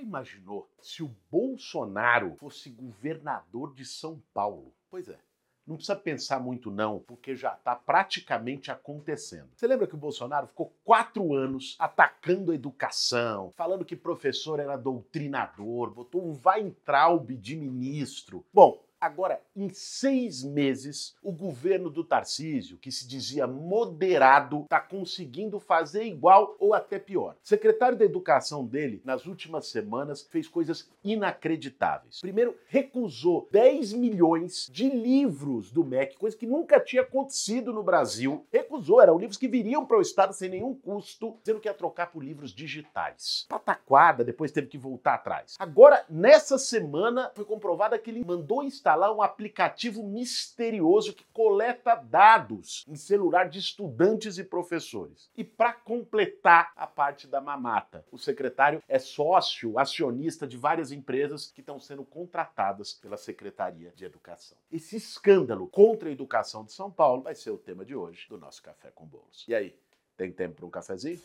já imaginou se o Bolsonaro fosse governador de São Paulo? Pois é. Não precisa pensar muito, não, porque já está praticamente acontecendo. Você lembra que o Bolsonaro ficou quatro anos atacando a educação, falando que professor era doutrinador, botou um Weintraub de ministro. Bom, Agora, em seis meses, o governo do Tarcísio, que se dizia moderado, está conseguindo fazer igual ou até pior. O secretário da Educação dele, nas últimas semanas, fez coisas inacreditáveis. Primeiro, recusou 10 milhões de livros do MEC, coisa que nunca tinha acontecido no Brasil. Recusou, eram livros que viriam para o Estado sem nenhum custo, dizendo que ia trocar por livros digitais. Pataquada, depois teve que voltar atrás. Agora, nessa semana, foi comprovada que ele mandou instalar instalar um aplicativo misterioso que coleta dados em celular de estudantes e professores. E para completar a parte da mamata, o secretário é sócio, acionista de várias empresas que estão sendo contratadas pela Secretaria de Educação. Esse escândalo contra a educação de São Paulo vai ser o tema de hoje do nosso Café com Bolos. E aí, tem tempo para um cafezinho?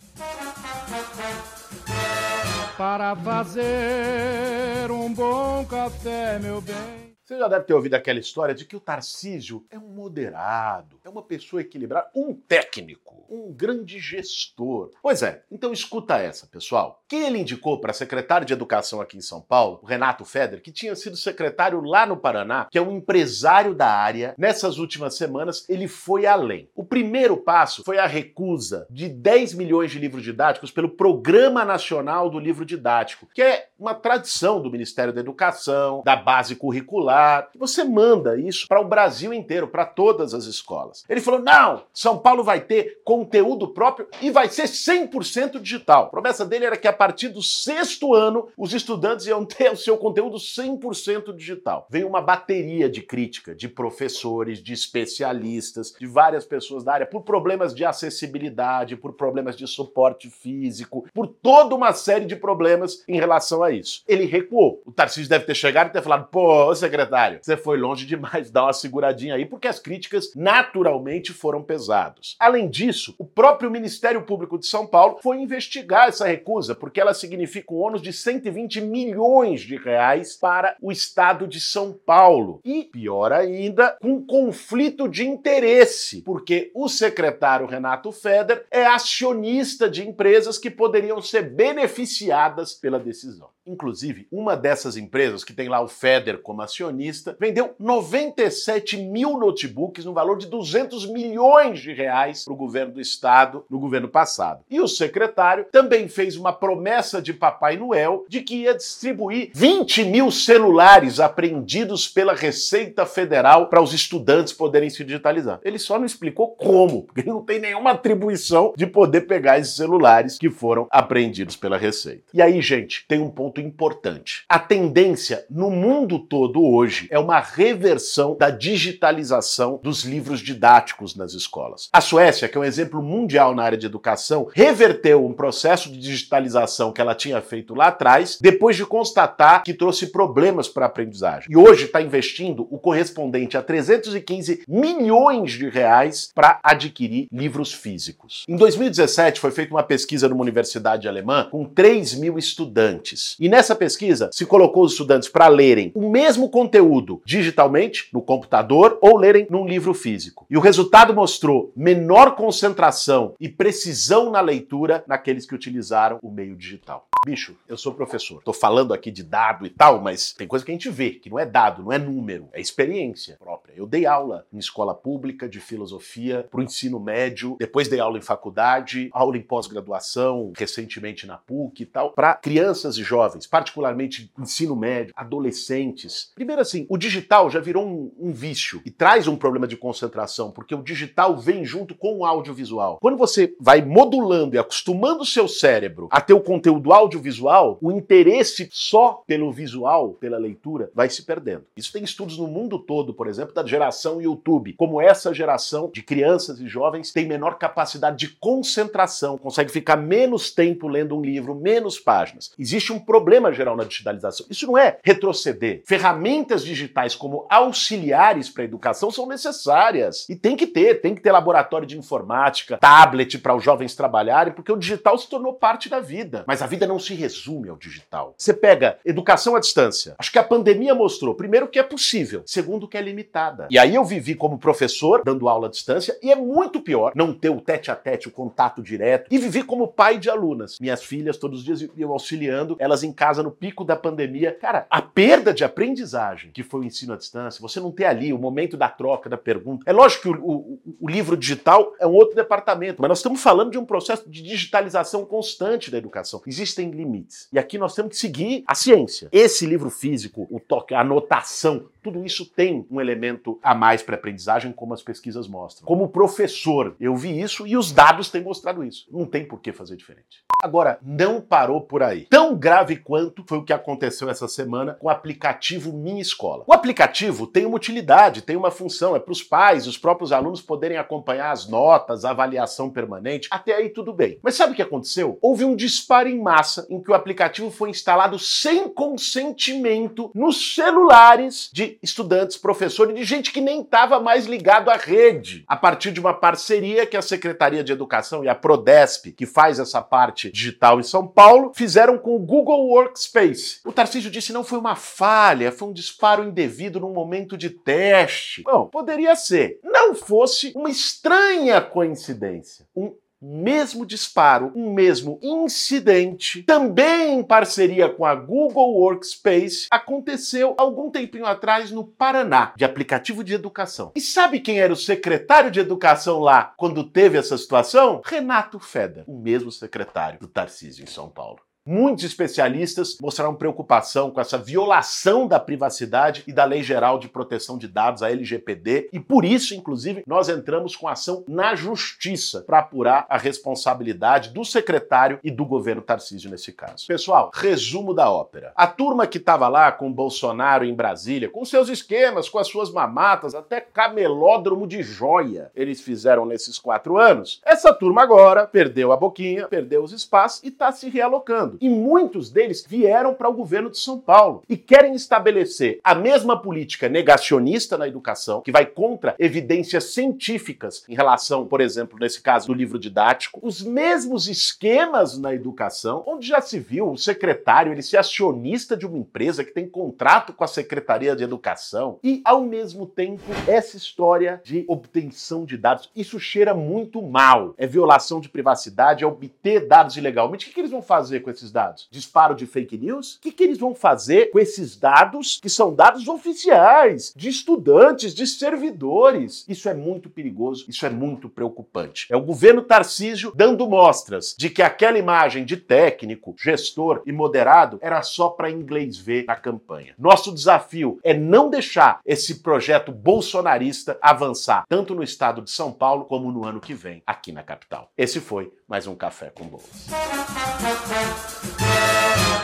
Para fazer um bom café, meu bem. Você já deve ter ouvido aquela história de que o Tarcísio é um moderado, é uma pessoa equilibrada, um técnico, um grande gestor. Pois é, então escuta essa, pessoal. Quem ele indicou para secretário de Educação aqui em São Paulo, o Renato Feder, que tinha sido secretário lá no Paraná, que é um empresário da área, nessas últimas semanas ele foi além. O primeiro passo foi a recusa de 10 milhões de livros didáticos pelo Programa Nacional do Livro Didático, que é uma tradição do Ministério da Educação, da base curricular você manda isso para o Brasil inteiro, para todas as escolas. Ele falou: não, São Paulo vai ter conteúdo próprio e vai ser 100% digital. A promessa dele era que a partir do sexto ano os estudantes iam ter o seu conteúdo 100% digital. Veio uma bateria de crítica de professores, de especialistas, de várias pessoas da área, por problemas de acessibilidade, por problemas de suporte físico, por toda uma série de problemas em relação isso. Ele recuou. O Tarcísio deve ter chegado e ter falado: pô, secretário você foi longe demais, dá uma seguradinha aí, porque as críticas naturalmente foram pesadas. Além disso, o próprio Ministério Público de São Paulo foi investigar essa recusa, porque ela significa um ônus de 120 milhões de reais para o estado de São Paulo. E, pior ainda, com conflito de interesse, porque o secretário Renato Feder é acionista de empresas que poderiam ser beneficiadas pela decisão. Inclusive, uma dessas empresas, que tem lá o Feder como acionista, vendeu 97 mil notebooks no valor de 200 milhões de reais para o governo do estado no governo passado. E o secretário também fez uma promessa de Papai Noel de que ia distribuir 20 mil celulares apreendidos pela Receita Federal para os estudantes poderem se digitalizar. Ele só não explicou como, porque ele não tem nenhuma atribuição de poder pegar esses celulares que foram apreendidos pela Receita. E aí, gente, tem um ponto ponto importante. A tendência no mundo todo hoje é uma reversão da digitalização dos livros didáticos nas escolas. A Suécia, que é um exemplo mundial na área de educação, reverteu um processo de digitalização que ela tinha feito lá atrás, depois de constatar que trouxe problemas para a aprendizagem. E hoje está investindo o correspondente a 315 milhões de reais para adquirir livros físicos. Em 2017 foi feita uma pesquisa numa universidade alemã com 3 mil estudantes. E nessa pesquisa se colocou os estudantes para lerem o mesmo conteúdo digitalmente, no computador, ou lerem num livro físico. E o resultado mostrou menor concentração e precisão na leitura naqueles que utilizaram o meio digital. Bicho, eu sou professor. Tô falando aqui de dado e tal, mas tem coisa que a gente vê, que não é dado, não é número, é experiência própria. Eu dei aula em escola pública de filosofia pro ensino médio, depois dei aula em faculdade, aula em pós-graduação, recentemente na PUC e tal, para crianças e jovens, particularmente ensino médio, adolescentes. Primeiro assim, o digital já virou um, um vício e traz um problema de concentração, porque o digital vem junto com o audiovisual. Quando você vai modulando e acostumando o seu cérebro a ter o conteúdo audiovisual, audiovisual, o interesse só pelo visual, pela leitura, vai se perdendo. Isso tem estudos no mundo todo, por exemplo, da geração YouTube, como essa geração de crianças e jovens tem menor capacidade de concentração, consegue ficar menos tempo lendo um livro, menos páginas. Existe um problema geral na digitalização. Isso não é retroceder. Ferramentas digitais como auxiliares para a educação são necessárias e tem que ter, tem que ter laboratório de informática, tablet para os jovens trabalharem, porque o digital se tornou parte da vida. Mas a vida não se resume ao digital. Você pega educação à distância. Acho que a pandemia mostrou, primeiro, que é possível, segundo, que é limitada. E aí eu vivi como professor, dando aula à distância, e é muito pior não ter o tete a tete, o contato direto, e vivi como pai de alunas. Minhas filhas, todos os dias, eu auxiliando elas em casa no pico da pandemia. Cara, a perda de aprendizagem que foi o ensino à distância, você não ter ali o momento da troca, da pergunta. É lógico que o, o, o livro digital é um outro departamento, mas nós estamos falando de um processo de digitalização constante da educação. Existem limites. E aqui nós temos que seguir a ciência. Esse livro físico, o toque, a anotação, tudo isso tem um elemento a mais para aprendizagem, como as pesquisas mostram. Como professor, eu vi isso e os dados têm mostrado isso. Não tem por que fazer diferente. Agora, não parou por aí. Tão grave quanto foi o que aconteceu essa semana com o aplicativo Minha Escola. O aplicativo tem uma utilidade, tem uma função, é para os pais, os próprios alunos poderem acompanhar as notas, a avaliação permanente. Até aí tudo bem. Mas sabe o que aconteceu? Houve um disparo em massa em que o aplicativo foi instalado sem consentimento nos celulares de estudantes, professores de gente que nem estava mais ligado à rede. A partir de uma parceria que a Secretaria de Educação e a Prodesp, que faz essa parte digital em São Paulo, fizeram com o Google Workspace. O Tarcísio disse não foi uma falha, foi um disparo indevido num momento de teste. Bom, poderia ser. Não fosse uma estranha coincidência. Um mesmo disparo, um mesmo incidente, também em parceria com a Google Workspace, aconteceu algum tempinho atrás no Paraná, de aplicativo de educação. E sabe quem era o secretário de educação lá quando teve essa situação? Renato Feder, o mesmo secretário do Tarcísio em São Paulo. Muitos especialistas mostraram preocupação com essa violação da privacidade e da Lei Geral de Proteção de Dados, a LGPD, e por isso, inclusive, nós entramos com ação na justiça para apurar a responsabilidade do secretário e do governo Tarcísio nesse caso. Pessoal, resumo da ópera. A turma que estava lá com Bolsonaro em Brasília, com seus esquemas, com as suas mamatas, até camelódromo de joia eles fizeram nesses quatro anos. Essa turma agora perdeu a boquinha, perdeu os espaços e está se realocando. E muitos deles vieram para o governo de São Paulo e querem estabelecer a mesma política negacionista na educação, que vai contra evidências científicas em relação, por exemplo, nesse caso do livro didático, os mesmos esquemas na educação, onde já se viu o secretário ele ser acionista de uma empresa que tem contrato com a Secretaria de Educação e, ao mesmo tempo, essa história de obtenção de dados. Isso cheira muito mal. É violação de privacidade, é obter dados ilegalmente. O que eles vão fazer com esses esses dados? Disparo de fake news? O que, que eles vão fazer com esses dados que são dados oficiais, de estudantes, de servidores? Isso é muito perigoso, isso é muito preocupante. É o governo Tarcísio dando mostras de que aquela imagem de técnico, gestor e moderado era só para inglês ver na campanha. Nosso desafio é não deixar esse projeto bolsonarista avançar, tanto no estado de São Paulo como no ano que vem, aqui na capital. Esse foi mais um Café com Bolos.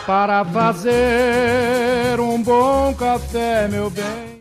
Para fazer um bom café, meu bem.